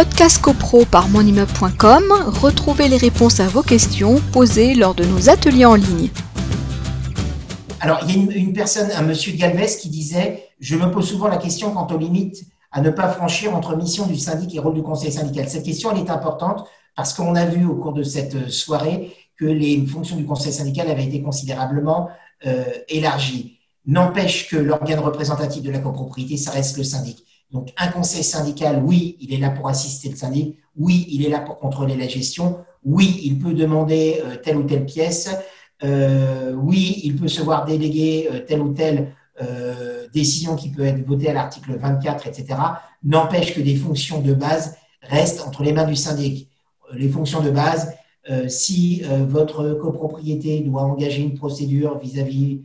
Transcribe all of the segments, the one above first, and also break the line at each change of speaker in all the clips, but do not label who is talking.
Podcast CoPro par monimmeuble.com, retrouvez les réponses à vos questions posées lors de nos ateliers en ligne.
Alors, il y a une, personne, un monsieur Galvez, qui disait Je me pose souvent la question quant aux limites à ne pas franchir entre mission du syndic et rôle du conseil syndical. Cette question, elle est importante parce qu'on a vu au cours de cette soirée que les fonctions du conseil syndical avaient été considérablement euh, élargies. N'empêche que l'organe représentatif de la copropriété, ça reste le syndic. Donc, un conseil syndical, oui, il est là pour assister le syndic, oui, il est là pour contrôler la gestion, oui, il peut demander euh, telle ou telle pièce, euh, oui, il peut se voir déléguer euh, telle ou telle décision qui peut être votée à l'article 24, etc. N'empêche que des fonctions de base restent entre les mains du syndic. Les fonctions de base, si votre copropriété doit engager une procédure vis-à-vis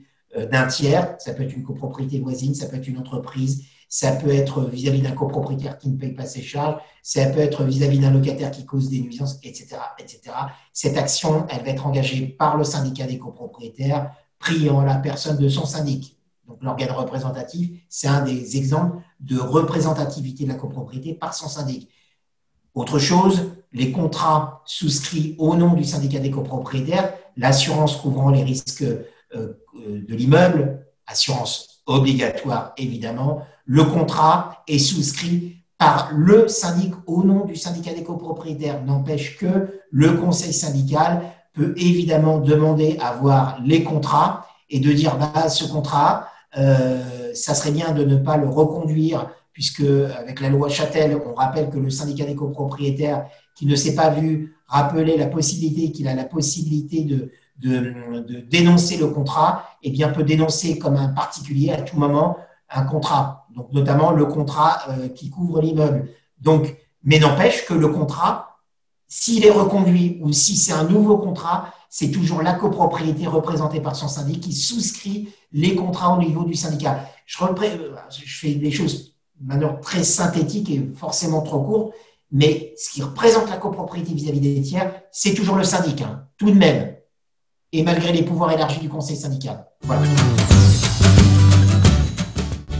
d'un tiers, ça peut être une copropriété voisine, ça peut être une entreprise, ça peut être vis-à-vis d'un copropriétaire qui ne paye pas ses charges, ça peut être vis-à-vis d'un locataire qui cause des nuisances, etc., etc. Cette action, elle va être engagée par le syndicat des copropriétaires, priant la personne de son syndic. Donc l'organe représentatif, c'est un des exemples de représentativité de la copropriété par son syndic. Autre chose, les contrats souscrits au nom du syndicat des copropriétaires, l'assurance couvrant les risques euh, euh, de l'immeuble, assurance obligatoire évidemment, le contrat est souscrit par le syndic au nom du syndicat des copropriétaires. N'empêche que le conseil syndical peut évidemment demander à voir les contrats et de dire bah, ce contrat, euh, ça serait bien de ne pas le reconduire puisque avec la loi Châtel, on rappelle que le syndicat des copropriétaires qui ne s'est pas vu rappeler la possibilité qu'il a la possibilité de, dénoncer le contrat, eh bien peut dénoncer comme un particulier à tout moment un contrat, donc notamment le contrat euh, qui couvre l'immeuble. Donc, mais n'empêche que le contrat, s'il est reconduit ou si c'est un nouveau contrat, c'est toujours la copropriété représentée par son syndic qui souscrit les contrats au niveau du syndicat. Je, euh, fais des choses de manière très synthétique et forcément trop courte, mais ce qui représente la copropriété vis-à-vis des tiers, c'est toujours le syndic, hein, tout de même, et malgré les pouvoirs élargis du conseil syndical. Voilà.